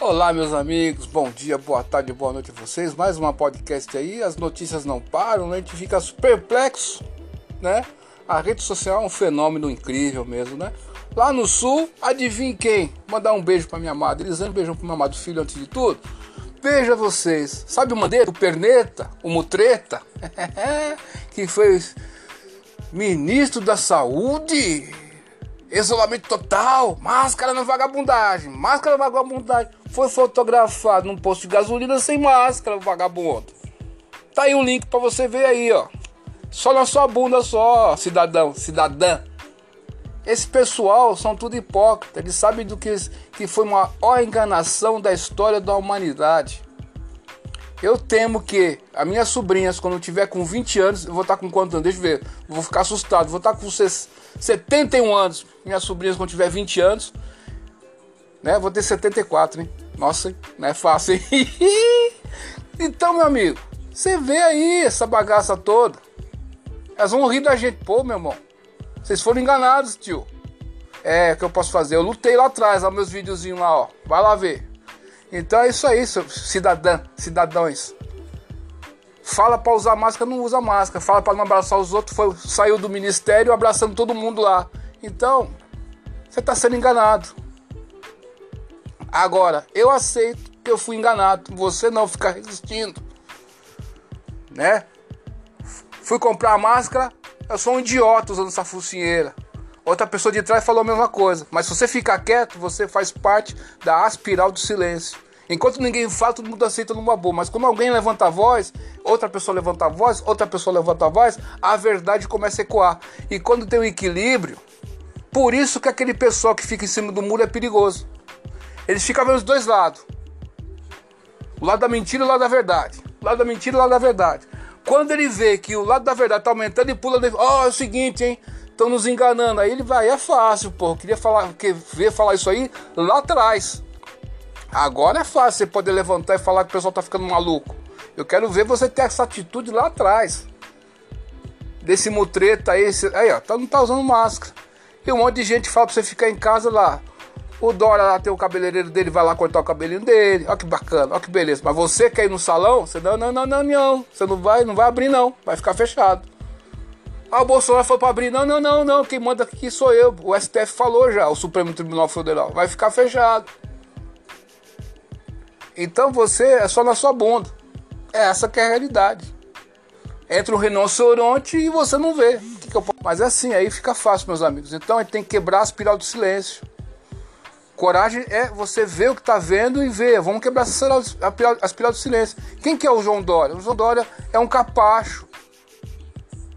Olá, meus amigos, bom dia, boa tarde, boa noite a vocês. Mais uma podcast aí, as notícias não param, né? a gente fica perplexo, né? A rede social é um fenômeno incrível mesmo, né? Lá no sul, adivinhe quem? Mandar um beijo pra minha amada Elisane, um beijão pro meu amado filho antes de tudo. Veja vocês, sabe o Mandeira, o Perneta, o Mutreta, que foi ministro da Saúde? Isolamento total, máscara na vagabundagem, máscara na vagabundagem. Foi fotografado num posto de gasolina sem máscara, vagabundo. Tá aí o link para você ver aí, ó. Só na sua bunda só, cidadão, cidadã. Esse pessoal são tudo hipócrita, eles sabem do que, que foi uma enganação da história da humanidade. Eu temo que as minhas sobrinhas, quando tiver com 20 anos, eu vou estar com quantos anos? Deixa eu ver. Vou ficar assustado. Vou estar com 71 anos. Minhas sobrinhas, quando tiver 20 anos, né? Vou ter 74, hein? Nossa, não é fácil, hein? então, meu amigo, você vê aí essa bagaça toda. Elas vão rir da gente. Pô, meu irmão, vocês foram enganados, tio. É, o que eu posso fazer? Eu lutei lá atrás, ó, meus videozinhos lá, ó. Vai lá ver. Então é isso aí, cidadã, cidadãos. Fala para usar máscara, não usa máscara. Fala para não abraçar os outros, foi, saiu do ministério abraçando todo mundo lá. Então, você está sendo enganado. Agora, eu aceito que eu fui enganado. Você não ficar resistindo. Né? Fui comprar a máscara, eu sou um idiota usando essa focinheira. Outra pessoa de trás falou a mesma coisa. Mas se você ficar quieto, você faz parte da aspiral do silêncio. Enquanto ninguém fala, todo mundo aceita numa boa. Mas quando alguém levanta a voz, outra pessoa levanta a voz, outra pessoa levanta a voz, a verdade começa a ecoar. E quando tem um equilíbrio, por isso que aquele pessoal que fica em cima do muro é perigoso. Eles ficam vendo os dois lados. O lado da mentira e o lado da verdade. O lado da mentira e o lado da verdade. Quando ele vê que o lado da verdade está aumentando, ele pula. Ó, oh, é o seguinte, hein? estão nos enganando. Aí ele vai, é fácil, pô. queria falar, que ver falar isso aí lá atrás. Agora é fácil você poder levantar e falar que o pessoal tá ficando maluco. Eu quero ver você ter essa atitude lá atrás. Desse mutreta aí, esse, aí ó, tá, não tá usando máscara. E um monte de gente fala pra você ficar em casa lá. O Dora lá tem o cabeleireiro dele, vai lá cortar o cabelinho dele. Olha que bacana, olha que beleza. Mas você quer ir no salão? Você não, não, não, não, não. Você não vai, não vai abrir não. Vai ficar fechado. Ah, o Bolsonaro foi para abrir. Não, não, não, não. Quem manda aqui sou eu. O STF falou já, o Supremo Tribunal Federal. Vai ficar fechado. Então você é só na sua bunda. É essa que é a realidade. Entra um rinoceronte e você não vê. Mas é assim, aí fica fácil, meus amigos. Então a gente tem que quebrar a espiral do silêncio. Coragem é você ver o que está vendo e ver. Vamos quebrar a espiral do silêncio. Quem que é o João Dória? O João Dória é um capacho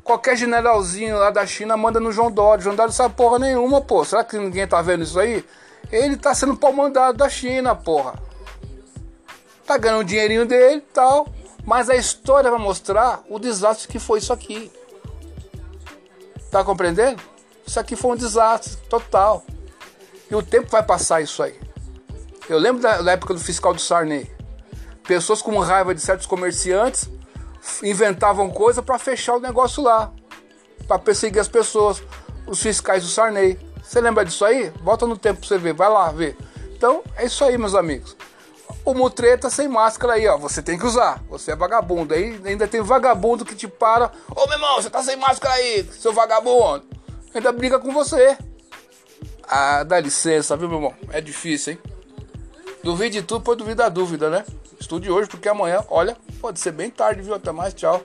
Qualquer generalzinho lá da China manda no João Dória. João Dória não sabe porra nenhuma, pô. Será que ninguém tá vendo isso aí? Ele tá sendo pau mandado da China, porra. Tá ganhando o dinheirinho dele e tal. Mas a história vai mostrar o desastre que foi isso aqui. Tá compreendendo? Isso aqui foi um desastre total. E o tempo vai passar isso aí. Eu lembro da, da época do fiscal do Sarney. Pessoas com raiva de certos comerciantes inventavam coisa para fechar o negócio lá, para perseguir as pessoas, os fiscais do Sarney. Você lembra disso aí? Volta no tempo para você ver, vai lá ver. Então é isso aí, meus amigos. O mutreta sem máscara aí, ó. Você tem que usar. Você é vagabundo. Aí ainda tem vagabundo que te para. Ô meu irmão, você tá sem máscara aí, seu vagabundo. Ainda briga com você. Ah, dá licença, viu, meu irmão? É difícil, hein? Duvide de tudo, pois duvida da dúvida, né? Estude hoje, porque amanhã, olha, pode ser bem tarde, viu? Até mais, tchau.